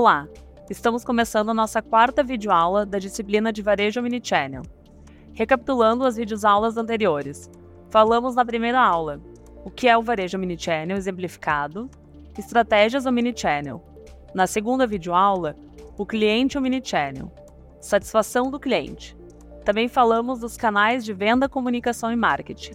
Olá! Estamos começando a nossa quarta videoaula da disciplina de Varejo Omnichannel. Recapitulando as videoaulas anteriores, falamos na primeira aula o que é o Varejo Omnichannel exemplificado, estratégias Omnichannel. Na segunda videoaula, o cliente Omnichannel, satisfação do cliente. Também falamos dos canais de venda, comunicação e marketing.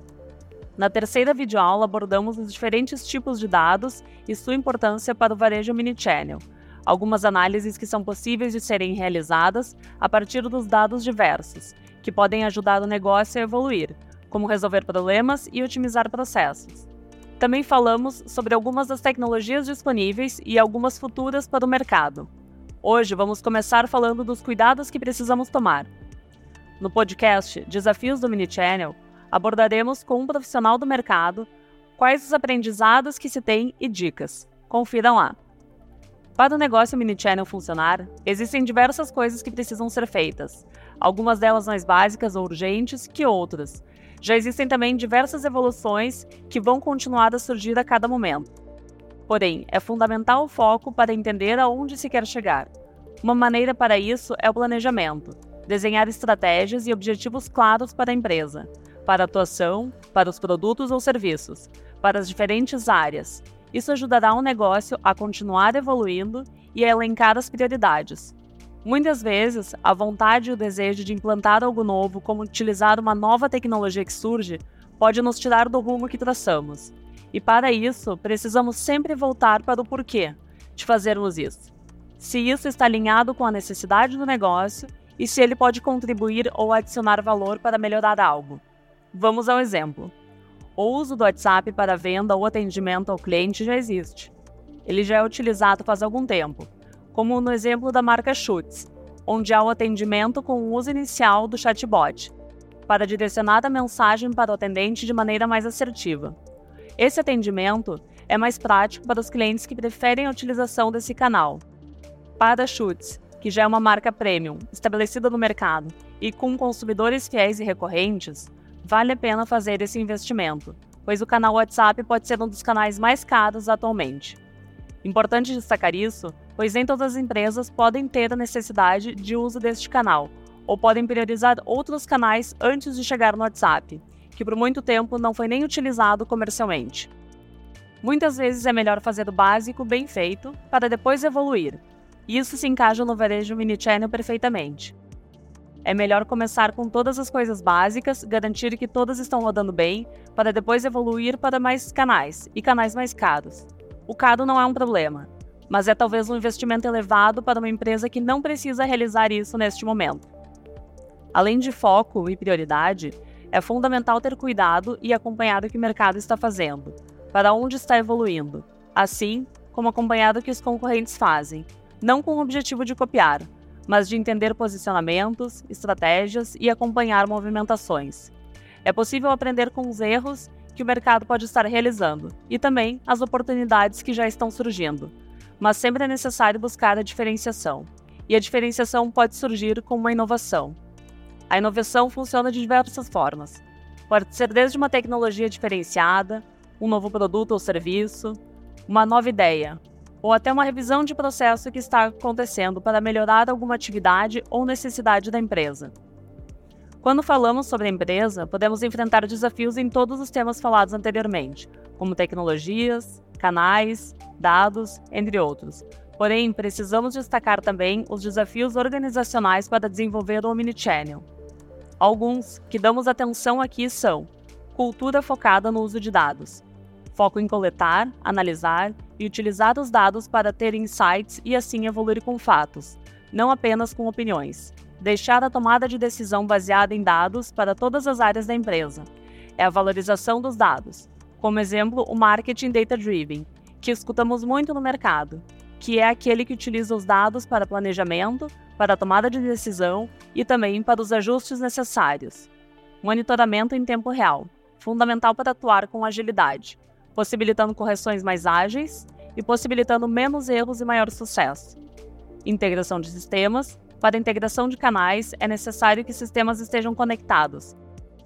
Na terceira videoaula abordamos os diferentes tipos de dados e sua importância para o varejo Omnichannel, algumas análises que são possíveis de serem realizadas a partir dos dados diversos, que podem ajudar o negócio a evoluir, como resolver problemas e otimizar processos. Também falamos sobre algumas das tecnologias disponíveis e algumas futuras para o mercado. Hoje vamos começar falando dos cuidados que precisamos tomar. No podcast Desafios do Minichannel, abordaremos com um profissional do mercado quais os aprendizados que se tem e dicas. Confiram lá! Para o negócio mini-channel funcionar, existem diversas coisas que precisam ser feitas, algumas delas mais básicas ou urgentes que outras. Já existem também diversas evoluções que vão continuar a surgir a cada momento. Porém, é fundamental o foco para entender aonde se quer chegar. Uma maneira para isso é o planejamento, desenhar estratégias e objetivos claros para a empresa, para a atuação, para os produtos ou serviços, para as diferentes áreas, isso ajudará o negócio a continuar evoluindo e a elencar as prioridades. Muitas vezes, a vontade e o desejo de implantar algo novo, como utilizar uma nova tecnologia que surge, pode nos tirar do rumo que traçamos. E para isso, precisamos sempre voltar para o porquê de fazermos isso. Se isso está alinhado com a necessidade do negócio e se ele pode contribuir ou adicionar valor para melhorar algo. Vamos ao exemplo. O uso do WhatsApp para venda ou atendimento ao cliente já existe. Ele já é utilizado faz algum tempo, como no exemplo da marca Schutz, onde há o atendimento com o uso inicial do chatbot, para direcionar a mensagem para o atendente de maneira mais assertiva. Esse atendimento é mais prático para os clientes que preferem a utilização desse canal. Para Schutz, que já é uma marca premium, estabelecida no mercado e com consumidores fiéis e recorrentes, vale a pena fazer esse investimento, pois o canal WhatsApp pode ser um dos canais mais caros atualmente. Importante destacar isso, pois nem todas as empresas podem ter a necessidade de uso deste canal, ou podem priorizar outros canais antes de chegar no WhatsApp, que por muito tempo não foi nem utilizado comercialmente. Muitas vezes é melhor fazer o básico bem feito para depois evoluir. Isso se encaixa no varejo mini channel perfeitamente. É melhor começar com todas as coisas básicas, garantir que todas estão rodando bem, para depois evoluir para mais canais e canais mais caros. O caro não é um problema, mas é talvez um investimento elevado para uma empresa que não precisa realizar isso neste momento. Além de foco e prioridade, é fundamental ter cuidado e acompanhar o que o mercado está fazendo, para onde está evoluindo, assim como acompanhar o que os concorrentes fazem, não com o objetivo de copiar, mas de entender posicionamentos, estratégias e acompanhar movimentações. É possível aprender com os erros que o mercado pode estar realizando e também as oportunidades que já estão surgindo, mas sempre é necessário buscar a diferenciação. E a diferenciação pode surgir com uma inovação. A inovação funciona de diversas formas. Pode ser desde uma tecnologia diferenciada, um novo produto ou serviço, uma nova ideia, ou até uma revisão de processo que está acontecendo para melhorar alguma atividade ou necessidade da empresa. Quando falamos sobre a empresa, podemos enfrentar desafios em todos os temas falados anteriormente, como tecnologias, canais, dados, entre outros. Porém, precisamos destacar também os desafios organizacionais para desenvolver o Omnichannel. Alguns que damos atenção aqui são: cultura focada no uso de dados, foco em coletar, analisar e utilizar os dados para ter insights e assim evoluir com fatos, não apenas com opiniões. Deixar a tomada de decisão baseada em dados para todas as áreas da empresa. É a valorização dos dados. Como exemplo, o marketing data-driven, que escutamos muito no mercado, que é aquele que utiliza os dados para planejamento, para tomada de decisão e também para os ajustes necessários. Monitoramento em tempo real, fundamental para atuar com agilidade possibilitando correções mais ágeis e possibilitando menos erros e maior sucesso. Integração de sistemas. Para a integração de canais, é necessário que sistemas estejam conectados,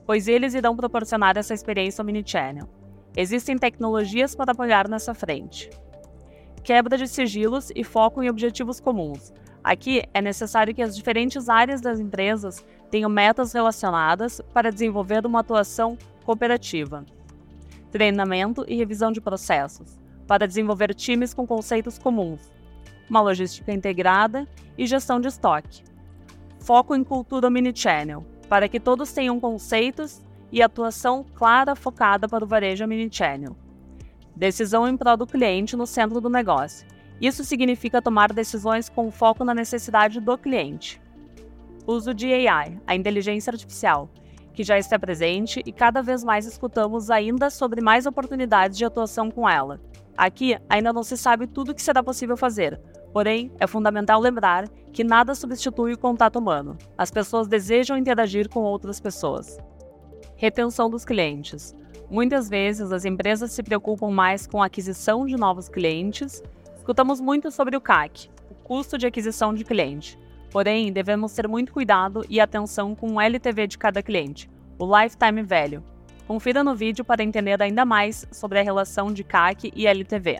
pois eles irão proporcionar essa experiência omnichannel. Existem tecnologias para apoiar nessa frente. quebra de sigilos e foco em objetivos comuns. Aqui é necessário que as diferentes áreas das empresas tenham metas relacionadas para desenvolver uma atuação cooperativa. Treinamento e revisão de processos, para desenvolver times com conceitos comuns. Uma logística integrada e gestão de estoque. Foco em cultura omnichannel, para que todos tenham conceitos e atuação clara focada para o varejo omnichannel. Decisão em prol do cliente no centro do negócio. Isso significa tomar decisões com foco na necessidade do cliente. Uso de AI, a inteligência artificial, que já está presente e cada vez mais escutamos ainda sobre mais oportunidades de atuação com ela. Aqui ainda não se sabe tudo o que será possível fazer, porém é fundamental lembrar que nada substitui o contato humano. As pessoas desejam interagir com outras pessoas. Retenção dos clientes. Muitas vezes as empresas se preocupam mais com a aquisição de novos clientes. Escutamos muito sobre o CAC, o custo de aquisição de cliente. Porém, devemos ter muito cuidado e atenção com o LTV de cada cliente, o Lifetime Value. Confira no vídeo para entender ainda mais sobre a relação de CAC e LTV.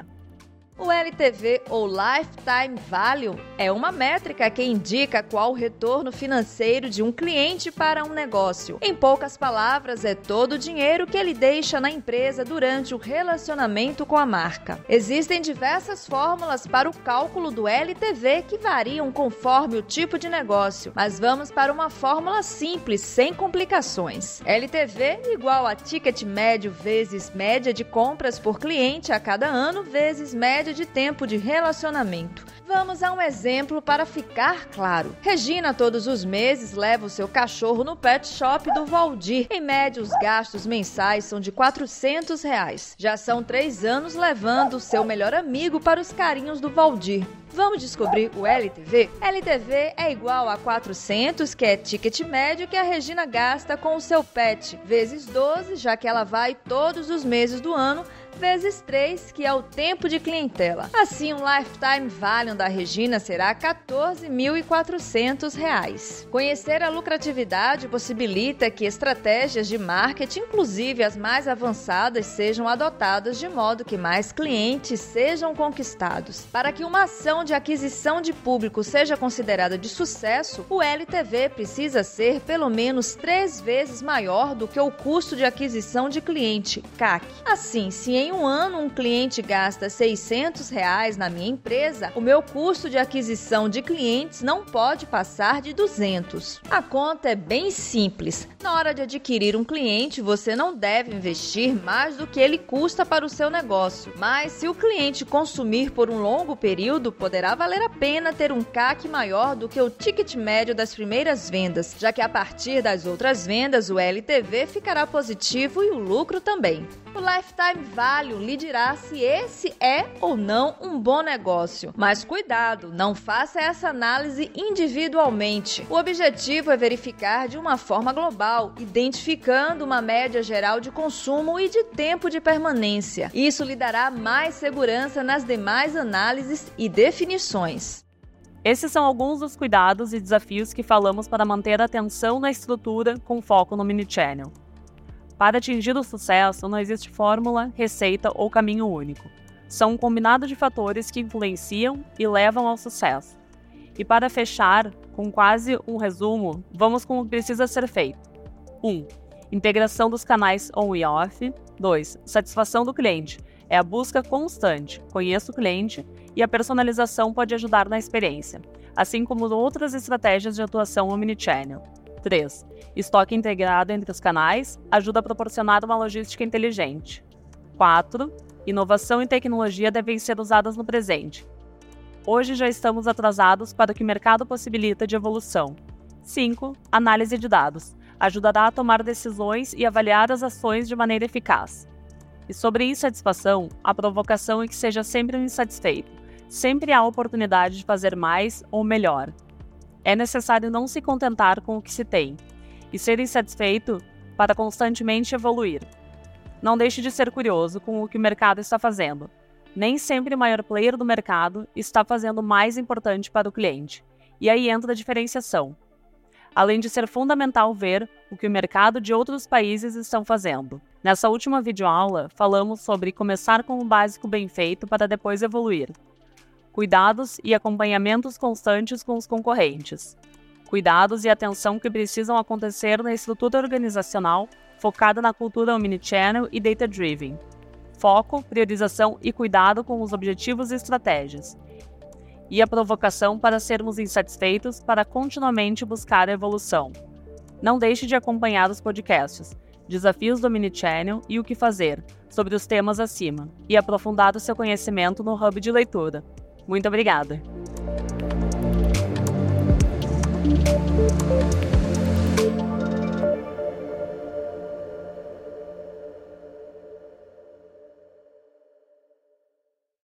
O LTV ou Lifetime Value é uma métrica que indica qual o retorno financeiro de um cliente para um negócio. Em poucas palavras, é todo o dinheiro que ele deixa na empresa durante o relacionamento com a marca. Existem diversas fórmulas para o cálculo do LTV que variam conforme o tipo de negócio, mas vamos para uma fórmula simples, sem complicações. LTV igual a ticket médio vezes média de compras por cliente a cada ano vezes média média de tempo de relacionamento. Vamos a um exemplo para ficar claro. Regina, todos os meses, leva o seu cachorro no pet shop do Valdir. Em média, os gastos mensais são de 400 reais. Já são três anos levando o seu melhor amigo para os carinhos do Valdir. Vamos descobrir o LTV? LTV é igual a 400, que é ticket médio que a Regina gasta com o seu pet, vezes 12, já que ela vai todos os meses do ano, vezes 3, que é o tempo de clientela. Assim, o lifetime value da Regina será R$ 14.400. Conhecer a lucratividade possibilita que estratégias de marketing, inclusive as mais avançadas, sejam adotadas de modo que mais clientes sejam conquistados. Para que uma ação de aquisição de público seja considerada de sucesso, o LTV precisa ser pelo menos três vezes maior do que o custo de aquisição de cliente, CAC. Assim, se em um ano um cliente gasta 600 reais na minha empresa, o meu custo de aquisição de clientes não pode passar de 200. A conta é bem simples. Na hora de adquirir um cliente, você não deve investir mais do que ele custa para o seu negócio. Mas se o cliente consumir por um longo período, poderá valer a pena ter um CAC maior do que o ticket médio das primeiras vendas, já que a partir das outras vendas o LTV ficará positivo e o lucro também. O Lifetime Value lhe dirá se esse é ou não um bom negócio. Mas cuidado, não faça essa análise individualmente. O objetivo é verificar de uma forma global, identificando uma média geral de consumo e de tempo de permanência. Isso lhe dará mais segurança nas demais análises e definições. Esses são alguns dos cuidados e desafios que falamos para manter a atenção na estrutura com foco no mini channel. Para atingir o sucesso, não existe fórmula, receita ou caminho único. São um combinado de fatores que influenciam e levam ao sucesso. E para fechar, com quase um resumo, vamos com o que precisa ser feito. 1. Um, integração dos canais on e off. 2. Satisfação do cliente. É a busca constante. Conheça o cliente e a personalização pode ajudar na experiência, assim como outras estratégias de atuação omnichannel. 3. Estoque integrado entre os canais ajuda a proporcionar uma logística inteligente. 4. Inovação e tecnologia devem ser usadas no presente. Hoje já estamos atrasados para o que o mercado possibilita de evolução. 5. Análise de dados. Ajudará a tomar decisões e avaliar as ações de maneira eficaz. E sobre insatisfação, a provocação é que seja sempre um insatisfeito. Sempre há oportunidade de fazer mais ou melhor é necessário não se contentar com o que se tem e ser insatisfeito para constantemente evoluir. Não deixe de ser curioso com o que o mercado está fazendo. Nem sempre o maior player do mercado está fazendo o mais importante para o cliente, e aí entra a diferenciação. Além de ser fundamental ver o que o mercado de outros países estão fazendo. Nessa última videoaula, falamos sobre começar com o básico bem feito para depois evoluir. Cuidados e acompanhamentos constantes com os concorrentes, cuidados e atenção que precisam acontecer na estrutura organizacional focada na cultura omnichannel e data-driven, foco, priorização e cuidado com os objetivos e estratégias, e a provocação para sermos insatisfeitos para continuamente buscar a evolução. Não deixe de acompanhar os podcasts, desafios do Omnichannel e o que fazer, sobre os temas acima, e aprofundar o seu conhecimento no hub de leitura. Muito obrigada!